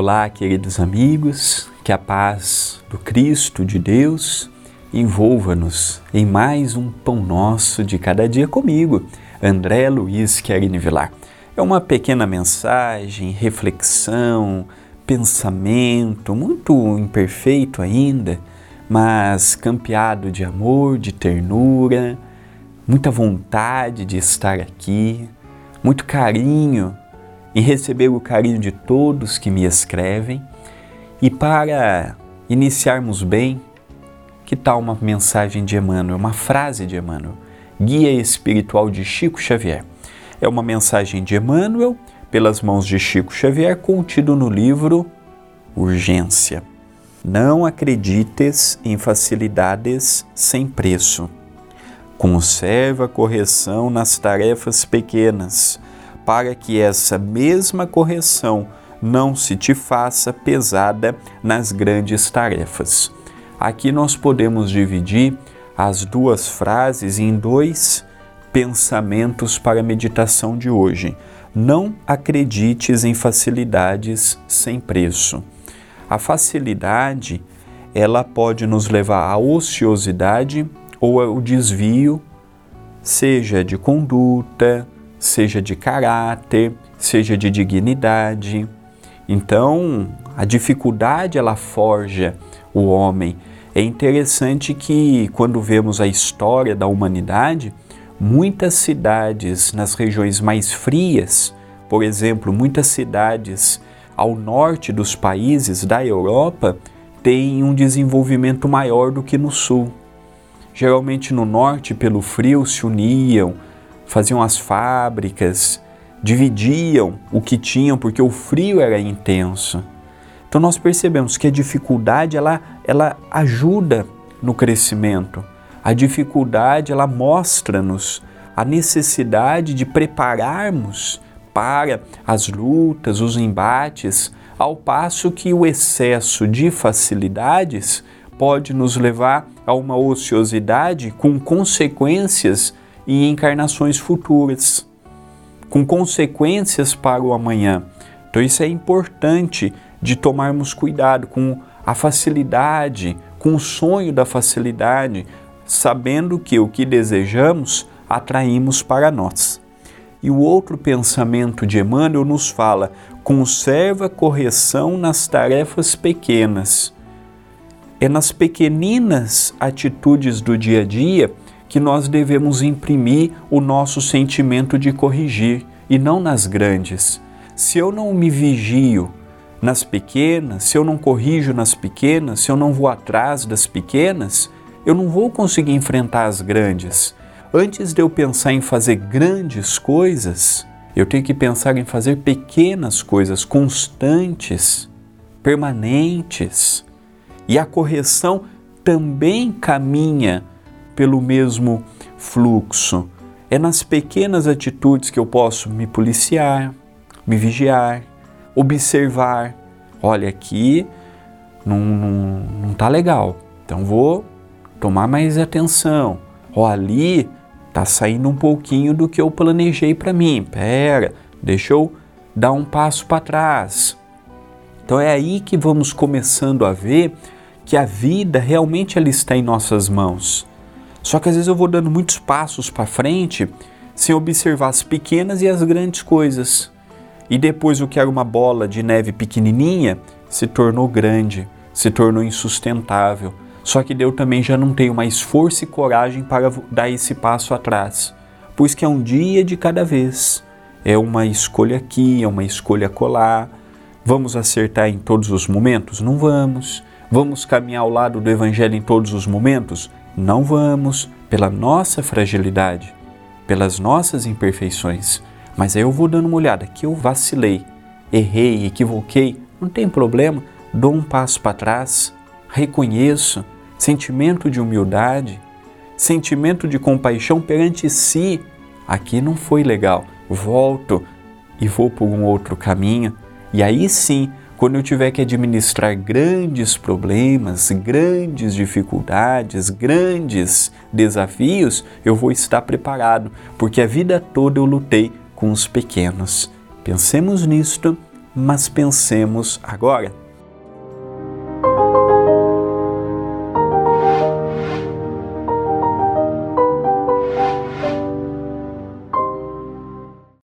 Olá, queridos amigos, que a paz do Cristo, de Deus, envolva-nos em mais um Pão Nosso de cada dia comigo, André Luiz Querini Vilar. É uma pequena mensagem, reflexão, pensamento, muito imperfeito ainda, mas campeado de amor, de ternura, muita vontade de estar aqui, muito carinho em receber o carinho de todos que me escrevem. E para iniciarmos bem, que tal uma mensagem de Emmanuel, uma frase de Emmanuel, Guia Espiritual de Chico Xavier? É uma mensagem de Emmanuel, pelas mãos de Chico Xavier, contido no livro Urgência. Não acredites em facilidades sem preço. Conserva a correção nas tarefas pequenas, para que essa mesma correção não se te faça pesada nas grandes tarefas. Aqui nós podemos dividir as duas frases em dois pensamentos para a meditação de hoje. Não acredites em facilidades sem preço. A facilidade, ela pode nos levar à ociosidade ou o desvio, seja de conduta, seja de caráter, seja de dignidade. Então, a dificuldade ela forja o homem. É interessante que quando vemos a história da humanidade, muitas cidades nas regiões mais frias, por exemplo, muitas cidades ao norte dos países da Europa, têm um desenvolvimento maior do que no sul. Geralmente no norte, pelo frio, se uniam, faziam as fábricas, dividiam o que tinham porque o frio era intenso. Então nós percebemos que a dificuldade ela, ela ajuda no crescimento. A dificuldade ela mostra-nos a necessidade de prepararmos para as lutas, os embates, ao passo que o excesso de facilidades pode nos levar a uma ociosidade com consequências em encarnações futuras, com consequências para o amanhã. Então, isso é importante de tomarmos cuidado com a facilidade, com o sonho da facilidade, sabendo que o que desejamos atraímos para nós. E o outro pensamento de Emmanuel nos fala: conserva correção nas tarefas pequenas é nas pequeninas atitudes do dia a dia que nós devemos imprimir o nosso sentimento de corrigir e não nas grandes. Se eu não me vigio nas pequenas, se eu não corrijo nas pequenas, se eu não vou atrás das pequenas, eu não vou conseguir enfrentar as grandes. Antes de eu pensar em fazer grandes coisas, eu tenho que pensar em fazer pequenas coisas constantes, permanentes e a correção também caminha pelo mesmo fluxo. É nas pequenas atitudes que eu posso me policiar, me vigiar, observar. Olha, aqui não, não tá legal, então vou tomar mais atenção. Ó, ali tá saindo um pouquinho do que eu planejei para mim. Pera, deixa eu dar um passo para trás. Então é aí que vamos começando a ver que a vida realmente ela está em nossas mãos. Só que às vezes eu vou dando muitos passos para frente sem observar as pequenas e as grandes coisas. E depois o que era uma bola de neve pequenininha se tornou grande, se tornou insustentável. Só que eu também já não tenho mais força e coragem para dar esse passo atrás. Pois que é um dia de cada vez. É uma escolha aqui, é uma escolha colar. Vamos acertar em todos os momentos? Não vamos. Vamos caminhar ao lado do Evangelho em todos os momentos? Não vamos, pela nossa fragilidade, pelas nossas imperfeições. Mas aí eu vou dando uma olhada, que eu vacilei, errei, equivoquei, não tem problema, dou um passo para trás, reconheço, sentimento de humildade, sentimento de compaixão perante si. Aqui não foi legal, volto e vou por um outro caminho, e aí sim quando eu tiver que administrar grandes problemas, grandes dificuldades, grandes desafios, eu vou estar preparado, porque a vida toda eu lutei com os pequenos. Pensemos nisto, mas pensemos agora.